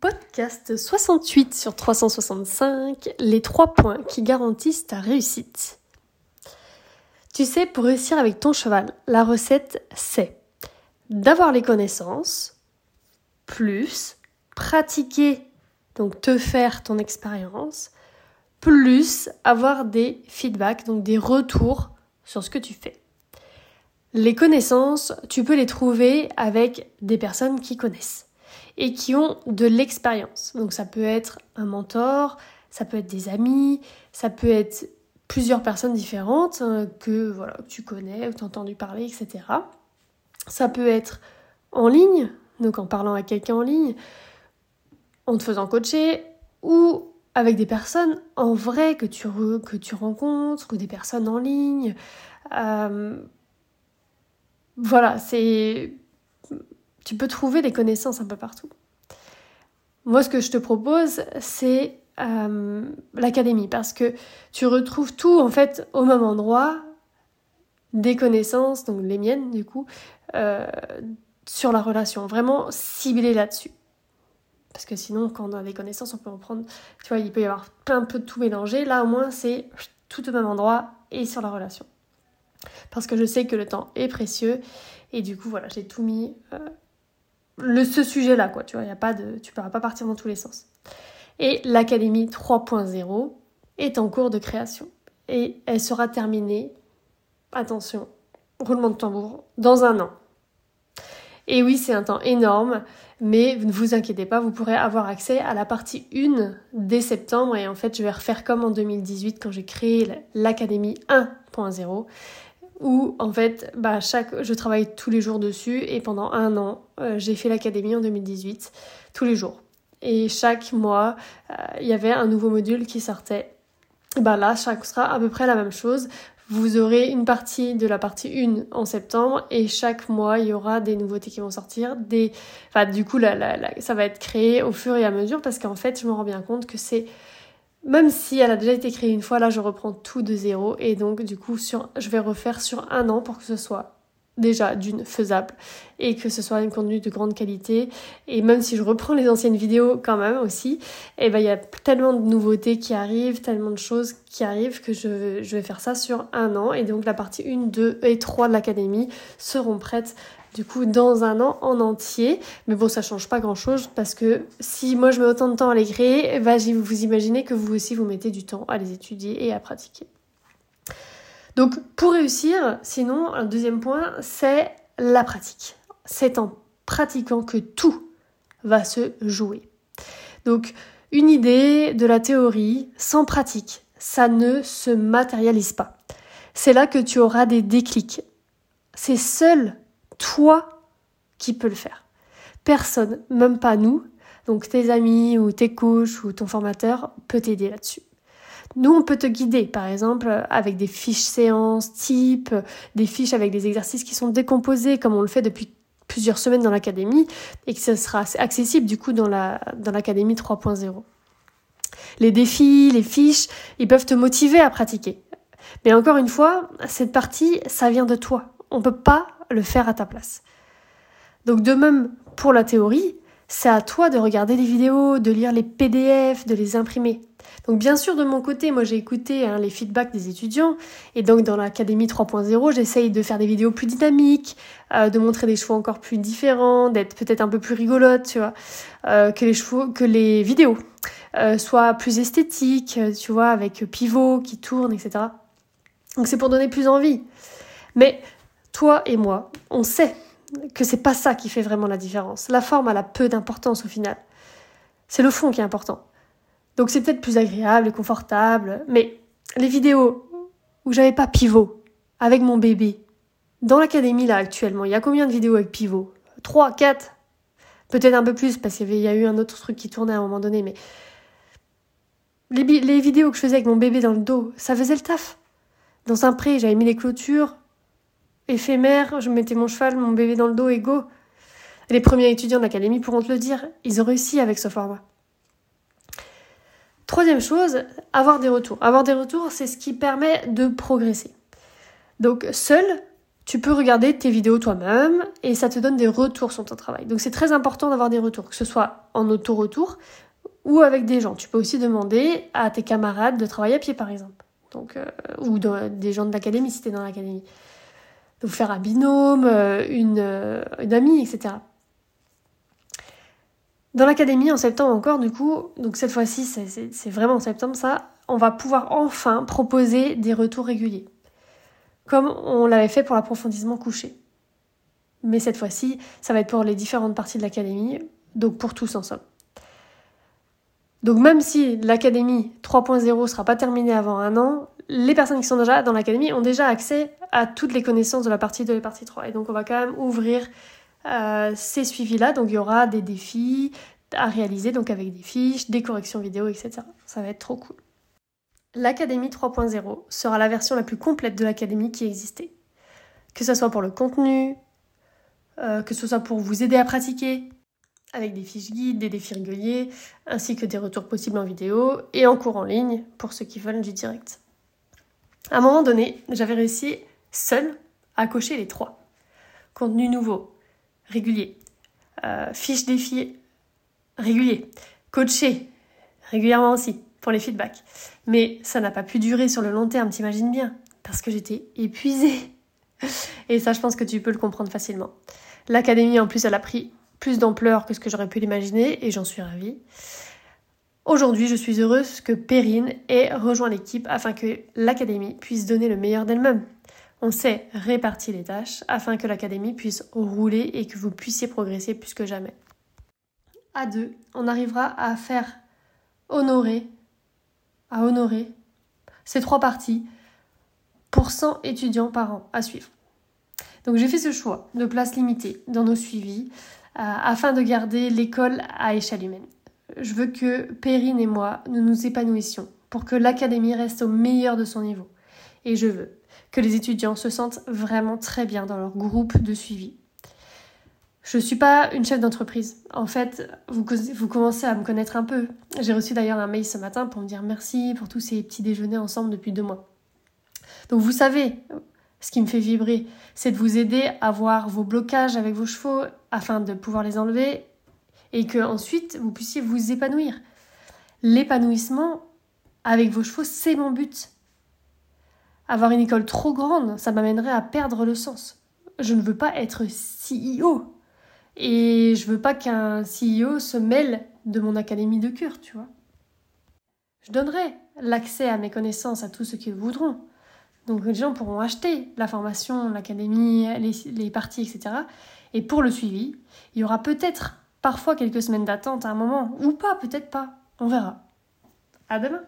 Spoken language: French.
Podcast 68 sur 365, les trois points qui garantissent ta réussite. Tu sais, pour réussir avec ton cheval, la recette c'est d'avoir les connaissances, plus pratiquer, donc te faire ton expérience, plus avoir des feedbacks, donc des retours sur ce que tu fais. Les connaissances, tu peux les trouver avec des personnes qui connaissent et qui ont de l'expérience. Donc ça peut être un mentor, ça peut être des amis, ça peut être plusieurs personnes différentes hein, que voilà, tu connais ou tu as entendu parler, etc. Ça peut être en ligne, donc en parlant à quelqu'un en ligne, en te faisant coacher, ou avec des personnes en vrai que tu, que tu rencontres, ou des personnes en ligne. Euh, voilà, c'est tu peux trouver des connaissances un peu partout. Moi, ce que je te propose, c'est euh, l'académie, parce que tu retrouves tout en fait au même endroit, des connaissances, donc les miennes du coup, euh, sur la relation, vraiment ciblées là-dessus. Parce que sinon, quand on a des connaissances, on peut en prendre, tu vois, il peut y avoir plein peu de tout mélangé. Là, au moins, c'est tout au même endroit et sur la relation. Parce que je sais que le temps est précieux et du coup, voilà, j'ai tout mis euh, le, ce sujet-là, quoi. Tu vois, y a pas de, tu ne pourras pas partir dans tous les sens. Et l'Académie 3.0 est en cours de création. Et elle sera terminée, attention, roulement de tambour, dans un an. Et oui, c'est un temps énorme, mais ne vous inquiétez pas, vous pourrez avoir accès à la partie 1 dès septembre. Et en fait, je vais refaire comme en 2018 quand j'ai créé l'Académie 1.0 où en fait bah, chaque, je travaille tous les jours dessus et pendant un an euh, j'ai fait l'académie en 2018 tous les jours. Et chaque mois euh, il y avait un nouveau module qui sortait. Bah là chaque sera à peu près la même chose. Vous aurez une partie de la partie 1 en septembre et chaque mois il y aura des nouveautés qui vont sortir des enfin du coup ça va être créé au fur et à mesure parce qu'en fait je me rends bien compte que c'est même si elle a déjà été créée une fois, là je reprends tout de zéro. Et donc du coup je vais refaire sur un an pour que ce soit déjà d'une faisable et que ce soit un contenu de grande qualité. Et même si je reprends les anciennes vidéos quand même aussi eh ben il y a tellement de nouveautés qui arrivent tellement de choses qui arrivent que je, je vais faire ça sur un an. Et donc la partie 1, 2 et 3 de l'académie seront prêtes du coup dans un an en entier. Mais bon, ça change pas grand chose parce que si moi je mets autant de temps à les créer, bah, vous imaginez que vous aussi vous mettez du temps à les étudier et à pratiquer. Donc pour réussir, sinon, un deuxième point, c'est la pratique. C'est en pratiquant que tout va se jouer. Donc une idée de la théorie sans pratique, ça ne se matérialise pas. C'est là que tu auras des déclics. C'est seul toi qui peux le faire. Personne, même pas nous, donc tes amis ou tes coachs ou ton formateur peut t'aider là-dessus. Nous, on peut te guider, par exemple, avec des fiches séances type, des fiches avec des exercices qui sont décomposés, comme on le fait depuis plusieurs semaines dans l'académie, et que ce sera accessible du coup dans la dans l'académie 3.0. Les défis, les fiches, ils peuvent te motiver à pratiquer. Mais encore une fois, cette partie, ça vient de toi. On peut pas le faire à ta place. Donc de même pour la théorie, c'est à toi de regarder les vidéos, de lire les PDF, de les imprimer. Donc bien sûr de mon côté, moi j'ai écouté hein, les feedbacks des étudiants et donc dans l'académie 3.0, j'essaye de faire des vidéos plus dynamiques, euh, de montrer des chevaux encore plus différents, d'être peut-être un peu plus rigolote, tu vois, euh, que les chevaux, que les vidéos euh, soient plus esthétiques, tu vois, avec pivot qui tourne, etc. Donc c'est pour donner plus envie. Mais toi et moi, on sait que c'est pas ça qui fait vraiment la différence. La forme, elle a peu d'importance au final. C'est le fond qui est important. Donc c'est peut-être plus agréable et confortable, mais les vidéos où j'avais pas pivot avec mon bébé, dans l'académie là actuellement, il y a combien de vidéos avec pivot? 3, 4 Peut-être un peu plus parce qu'il y, a eu un autre truc qui tournait à un moment donné, mais les, les vidéos que je faisais avec mon bébé dans le dos, ça faisait le taf. Dans un pré, j'avais mis les clôtures, éphémère, je mettais mon cheval, mon bébé dans le dos et go. Les premiers étudiants de l'académie pourront te le dire, ils ont réussi avec ce format. Troisième chose, avoir des retours. Avoir des retours, c'est ce qui permet de progresser. Donc seul, tu peux regarder tes vidéos toi-même et ça te donne des retours sur ton travail. Donc c'est très important d'avoir des retours, que ce soit en auto-retour ou avec des gens. Tu peux aussi demander à tes camarades de travailler à pied par exemple. Donc, euh, ou des gens de l'académie si tu es dans l'académie. Donc faire un binôme, euh, une, une amie, etc. Dans l'académie, en septembre encore, du coup, donc cette fois-ci, c'est vraiment en septembre, ça, on va pouvoir enfin proposer des retours réguliers. Comme on l'avait fait pour l'approfondissement couché. Mais cette fois-ci, ça va être pour les différentes parties de l'académie, donc pour tous ensemble. Donc même si l'académie 3.0 sera pas terminée avant un an, les personnes qui sont déjà dans l'académie ont déjà accès à toutes les connaissances de la partie 2 et partie 3. Et donc on va quand même ouvrir euh, ces suivis-là. Donc il y aura des défis à réaliser, donc avec des fiches, des corrections vidéo, etc. Ça va être trop cool. L'Académie 3.0 sera la version la plus complète de l'Académie qui existait. Que ce soit pour le contenu, euh, que ce soit pour vous aider à pratiquer, avec des fiches guides, des défis réguliers, ainsi que des retours possibles en vidéo et en cours en ligne pour ceux qui veulent du direct. À un moment donné, j'avais réussi seul à cocher les trois. Contenu nouveau, régulier. Euh, fiche défi régulier. Coaché régulièrement aussi pour les feedbacks. Mais ça n'a pas pu durer sur le long terme, t'imagines bien, parce que j'étais épuisée. Et ça, je pense que tu peux le comprendre facilement. L'académie, en plus, elle a pris plus d'ampleur que ce que j'aurais pu l'imaginer et j'en suis ravie. Aujourd'hui, je suis heureuse que Perrine ait rejoint l'équipe afin que l'académie puisse donner le meilleur d'elle-même. On sait répartir les tâches afin que l'académie puisse rouler et que vous puissiez progresser plus que jamais. À deux, on arrivera à faire honorer, à honorer ces trois parties pour 100 étudiants par an à suivre. Donc j'ai fait ce choix de place limitée dans nos suivis euh, afin de garder l'école à échelle humaine. Je veux que Perrine et moi, nous nous épanouissions pour que l'académie reste au meilleur de son niveau. Et je veux que les étudiants se sentent vraiment très bien dans leur groupe de suivi. Je ne suis pas une chef d'entreprise. En fait, vous, vous commencez à me connaître un peu. J'ai reçu d'ailleurs un mail ce matin pour me dire merci pour tous ces petits déjeuners ensemble depuis deux mois. Donc vous savez, ce qui me fait vibrer, c'est de vous aider à voir vos blocages avec vos chevaux afin de pouvoir les enlever et que ensuite vous puissiez vous épanouir. L'épanouissement avec vos chevaux, c'est mon but. Avoir une école trop grande, ça m'amènerait à perdre le sens. Je ne veux pas être CEO. Et je veux pas qu'un CEO se mêle de mon académie de cure, tu vois. Je donnerai l'accès à mes connaissances à tous ceux qui le voudront. Donc les gens pourront acheter la formation, l'académie, les, les parties, etc. Et pour le suivi, il y aura peut-être parfois quelques semaines d'attente à un moment, ou pas, peut-être pas. On verra. À demain